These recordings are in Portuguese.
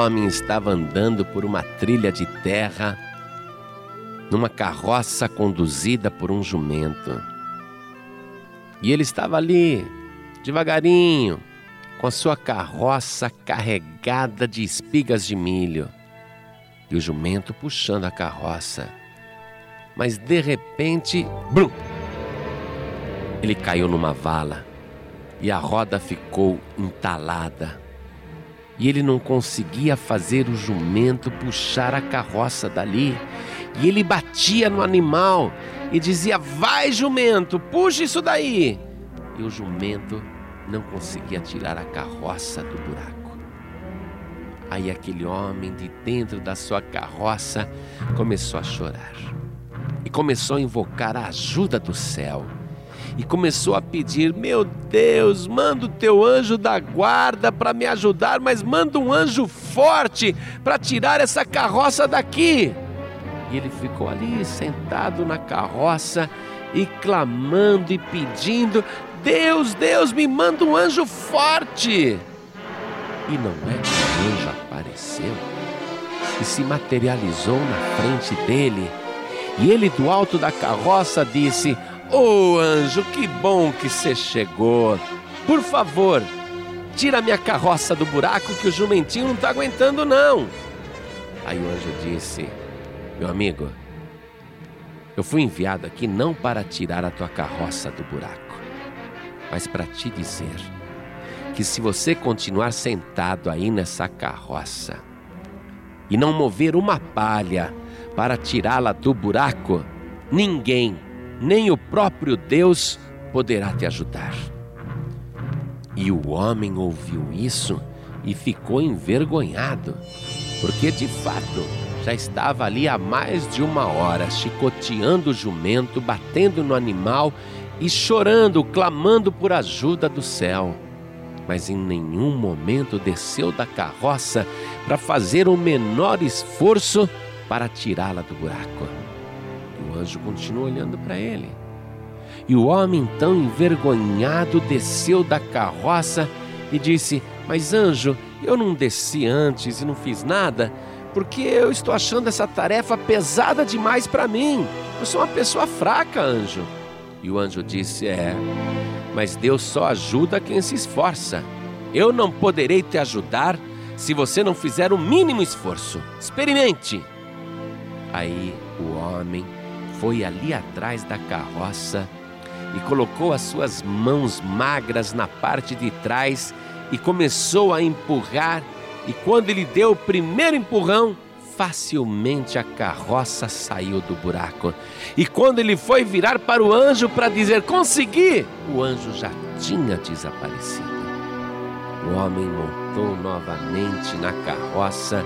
homem estava andando por uma trilha de terra, numa carroça conduzida por um jumento. E ele estava ali, devagarinho, com a sua carroça carregada de espigas de milho, e o jumento puxando a carroça. Mas de repente, brum, ele caiu numa vala e a roda ficou entalada. E ele não conseguia fazer o jumento puxar a carroça dali. E ele batia no animal e dizia: Vai, jumento, puxa isso daí. E o jumento não conseguia tirar a carroça do buraco. Aí aquele homem de dentro da sua carroça começou a chorar e começou a invocar a ajuda do céu. E começou a pedir: Meu Deus, manda o teu anjo da guarda para me ajudar, mas manda um anjo forte para tirar essa carroça daqui. E ele ficou ali sentado na carroça e clamando e pedindo: Deus, Deus, me manda um anjo forte. E não é que o anjo apareceu e se materializou na frente dele. E ele, do alto da carroça, disse: Ô oh, anjo, que bom que você chegou. Por favor, tira minha carroça do buraco que o jumentinho não está aguentando, não. Aí o anjo disse: Meu amigo, eu fui enviado aqui não para tirar a tua carroça do buraco mas para te dizer que se você continuar sentado aí nessa carroça e não mover uma palha para tirá-la do buraco, ninguém, nem o próprio Deus, poderá te ajudar. E o homem ouviu isso e ficou envergonhado, porque de fato já estava ali há mais de uma hora chicoteando o jumento, batendo no animal e chorando, clamando por ajuda do céu. Mas em nenhum momento desceu da carroça para fazer o menor esforço para tirá-la do buraco. Anjo continuou olhando para ele. E o homem, tão envergonhado, desceu da carroça e disse: Mas anjo, eu não desci antes e não fiz nada, porque eu estou achando essa tarefa pesada demais para mim. Eu sou uma pessoa fraca, anjo. E o anjo disse: É, mas Deus só ajuda quem se esforça. Eu não poderei te ajudar se você não fizer o mínimo esforço. Experimente. Aí o homem foi ali atrás da carroça e colocou as suas mãos magras na parte de trás e começou a empurrar. E quando ele deu o primeiro empurrão, facilmente a carroça saiu do buraco. E quando ele foi virar para o anjo para dizer consegui, o anjo já tinha desaparecido. O homem montou novamente na carroça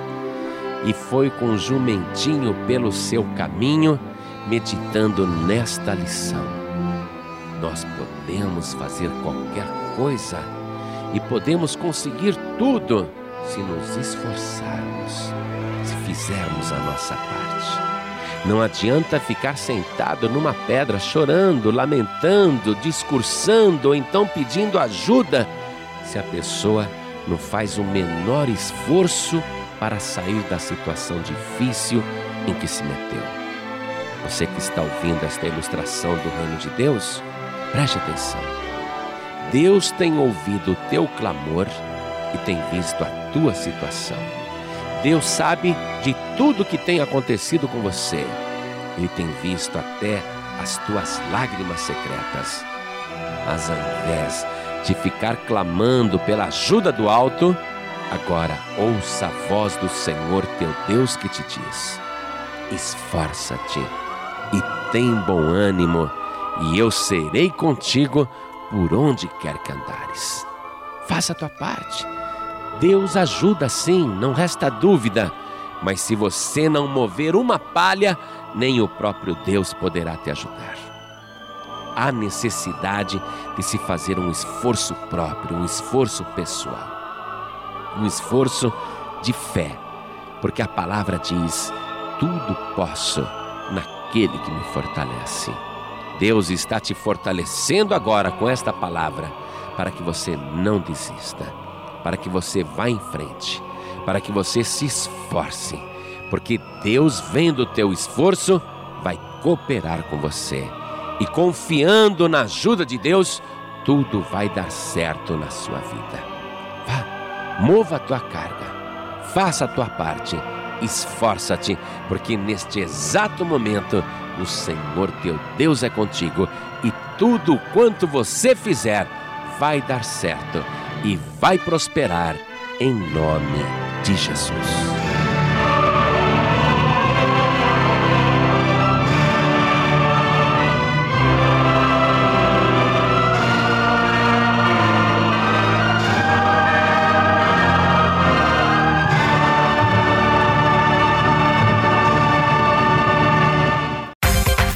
e foi com o jumentinho pelo seu caminho, meditando nesta lição. Nós podemos fazer qualquer coisa e podemos conseguir tudo se nos esforçarmos se fizermos a nossa parte. Não adianta ficar sentado numa pedra chorando, lamentando, discursando ou então pedindo ajuda se a pessoa não faz o menor esforço para sair da situação difícil em que se meteu. Você que está ouvindo esta ilustração do Reino de Deus, preste atenção. Deus tem ouvido o teu clamor e tem visto a tua situação. Deus sabe de tudo que tem acontecido com você. Ele tem visto até as tuas lágrimas secretas. Mas ao invés de ficar clamando pela ajuda do alto, agora ouça a voz do Senhor teu Deus que te diz: Esforça-te e tem bom ânimo, e eu serei contigo por onde quer que andares. Faça a tua parte Deus ajuda sim, não resta dúvida, mas se você não mover uma palha, nem o próprio Deus poderá te ajudar. Há necessidade de se fazer um esforço próprio, um esforço pessoal, um esforço de fé, porque a palavra diz: tudo posso naquele que me fortalece. Deus está te fortalecendo agora com esta palavra para que você não desista para que você vá em frente, para que você se esforce, porque Deus, vendo o teu esforço, vai cooperar com você. E confiando na ajuda de Deus, tudo vai dar certo na sua vida. Vá, mova a tua carga, faça a tua parte, esforça-te, porque neste exato momento o Senhor teu Deus é contigo e tudo quanto você fizer vai dar certo e vai prosperar em nome de Jesus.